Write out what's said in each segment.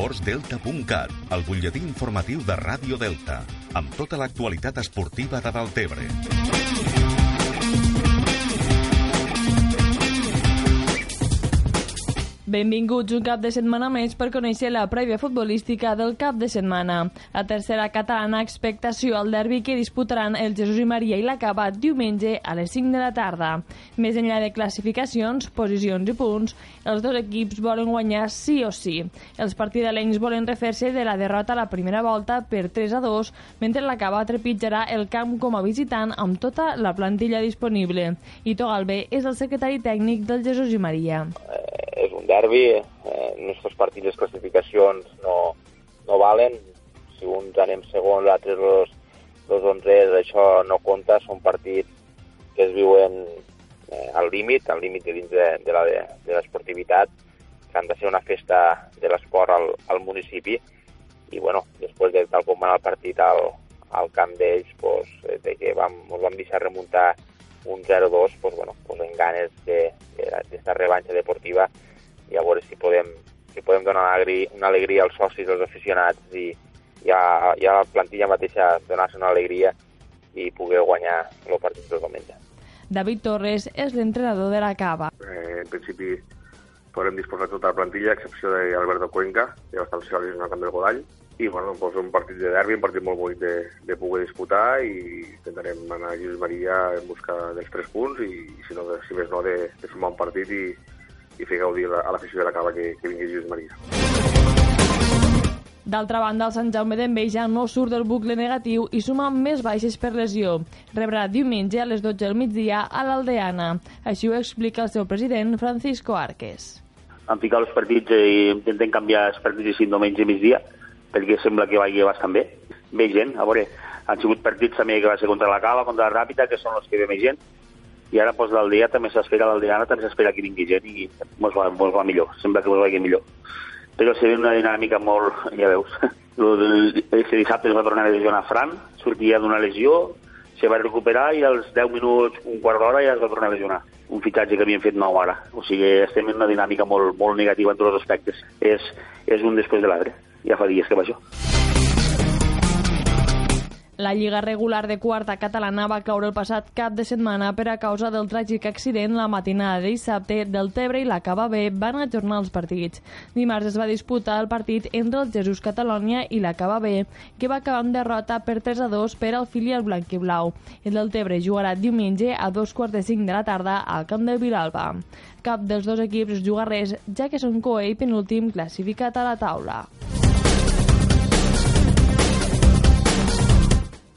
esportsdelta.cat, el butlletí informatiu de Ràdio Delta, amb tota l'actualitat esportiva de Deltebre. Benvinguts un cap de setmana més per conèixer la prèvia futbolística del cap de setmana. La tercera catalana expectació al derbi que disputaran el Jesús i Maria i l'Acaba diumenge a les 5 de la tarda. Més enllà de classificacions, posicions i punts, els dos equips volen guanyar sí o sí. Els partidalencs volen refer-se de la derrota a la primera volta per 3 a 2, mentre l'Acaba trepitjarà el camp com a visitant amb tota la plantilla disponible. Ito Galvé és el secretari tècnic del Jesús i Maria. Eh, un derbi, eh, nostres partits de classificacions no, no valen, si uns anem segons, l'altre los, los onzers, això no compta, són partits que es viuen eh, al límit, al límit de dins de, de la l'esportivitat, que han de ser una festa de l'esport al, al municipi, i bueno, després de tal com va el partit al, al camp d'ells, pues, de que vam, ens vam deixar remuntar un 0-2, pues, bueno, pues, en ganes d'esta de, de revanxa deportiva i a veure si podem, si podem donar una alegria, una alegria als socis, als aficionats i, i, a, i a la plantilla mateixa donar-se una alegria i poder guanyar el partit del diumenge. David Torres és l'entrenador de la Cava. Eh, en principi podrem disposar tota la plantilla, a excepció d'Alberto Cuenca, que va estar lesionat també el Godall, i bueno, doncs un partit de derbi, un partit molt bonic de, de poder disputar i intentarem anar a Lluís Maria en busca dels tres punts i, i si, no, si més no, de, de sumar un partit i, i fer gaudir a l'afició de la cava que, que vingui Lluís Maria. D'altra banda, el Sant Jaume d'Enveja no surt del bucle negatiu i suma més baixes per lesió. Rebrà diumenge a les 12 del migdia a l'Aldeana. Així ho explica el seu president, Francisco Arques. Han ficat els partits i intentem canviar els partits i diumenge i migdia perquè sembla que vagi bastant bé. Ve gent, a veure, han sigut partits també que va ser contra la Cava, contra la Ràpita, que són els que ve més gent, i ara doncs, l'Aldea també s'espera, l'Aldeana també s'espera que vingui gent i mos va, mos va millor, sembla que mos vagi millor. Però se una dinàmica molt, ja veus, este dissabte es va tornar a lesionar Fran, sortia d'una lesió, se va recuperar i als 10 minuts, un quart d'hora ja es va tornar a lesionar. Un fitxatge que havien fet nou ara. O sigui, estem en una dinàmica molt, molt negativa en tots els aspectes. És, és un després de l'altre. Ja fa dies que va això. La lliga regular de quarta catalana va caure el passat cap de setmana per a causa del tràgic accident la matinada de dissabte del Tebre i la Cava B van ajornar els partits. Dimarts es va disputar el partit entre el Jesús Catalònia i la Cava B, que va acabar amb derrota per 3 a 2 per al filial blanc i blau. El del Tebre jugarà diumenge a dos quarts de cinc de la tarda al camp de Vilalba. Cap dels dos equips juga res, ja que són coe i penúltim classificat a la taula.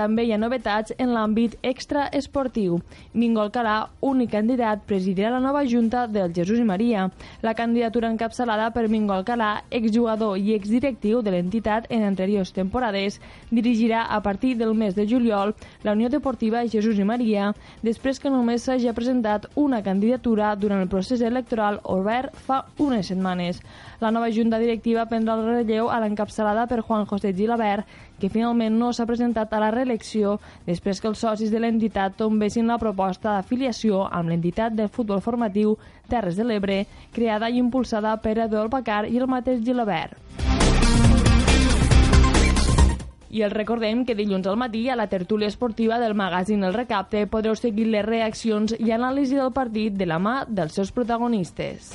També hi ha novetats en l'àmbit extraesportiu. Mingo Alcalà, únic candidat, presidirà la nova Junta del Jesús i Maria. La candidatura encapçalada per Mingo Alcalà, exjugador i exdirectiu de l'entitat en anteriors temporades, dirigirà a partir del mes de juliol la Unió Deportiva Jesús i Maria, després que només s'hagi presentat una candidatura durant el procés electoral obert fa unes setmanes. La nova Junta Directiva prendrà el relleu a l'encapçalada per Juan José Gilabert, que finalment no s'ha presentat a la reelecció després que els socis de l'entitat tombessin la proposta d'afiliació amb l'entitat del futbol formatiu Terres de l'Ebre, creada i impulsada per Eduard Bacar i el mateix Gilabert. I el recordem que dilluns al matí a la tertúlia esportiva del magazín El Recapte podreu seguir les reaccions i anàlisi del partit de la mà dels seus protagonistes.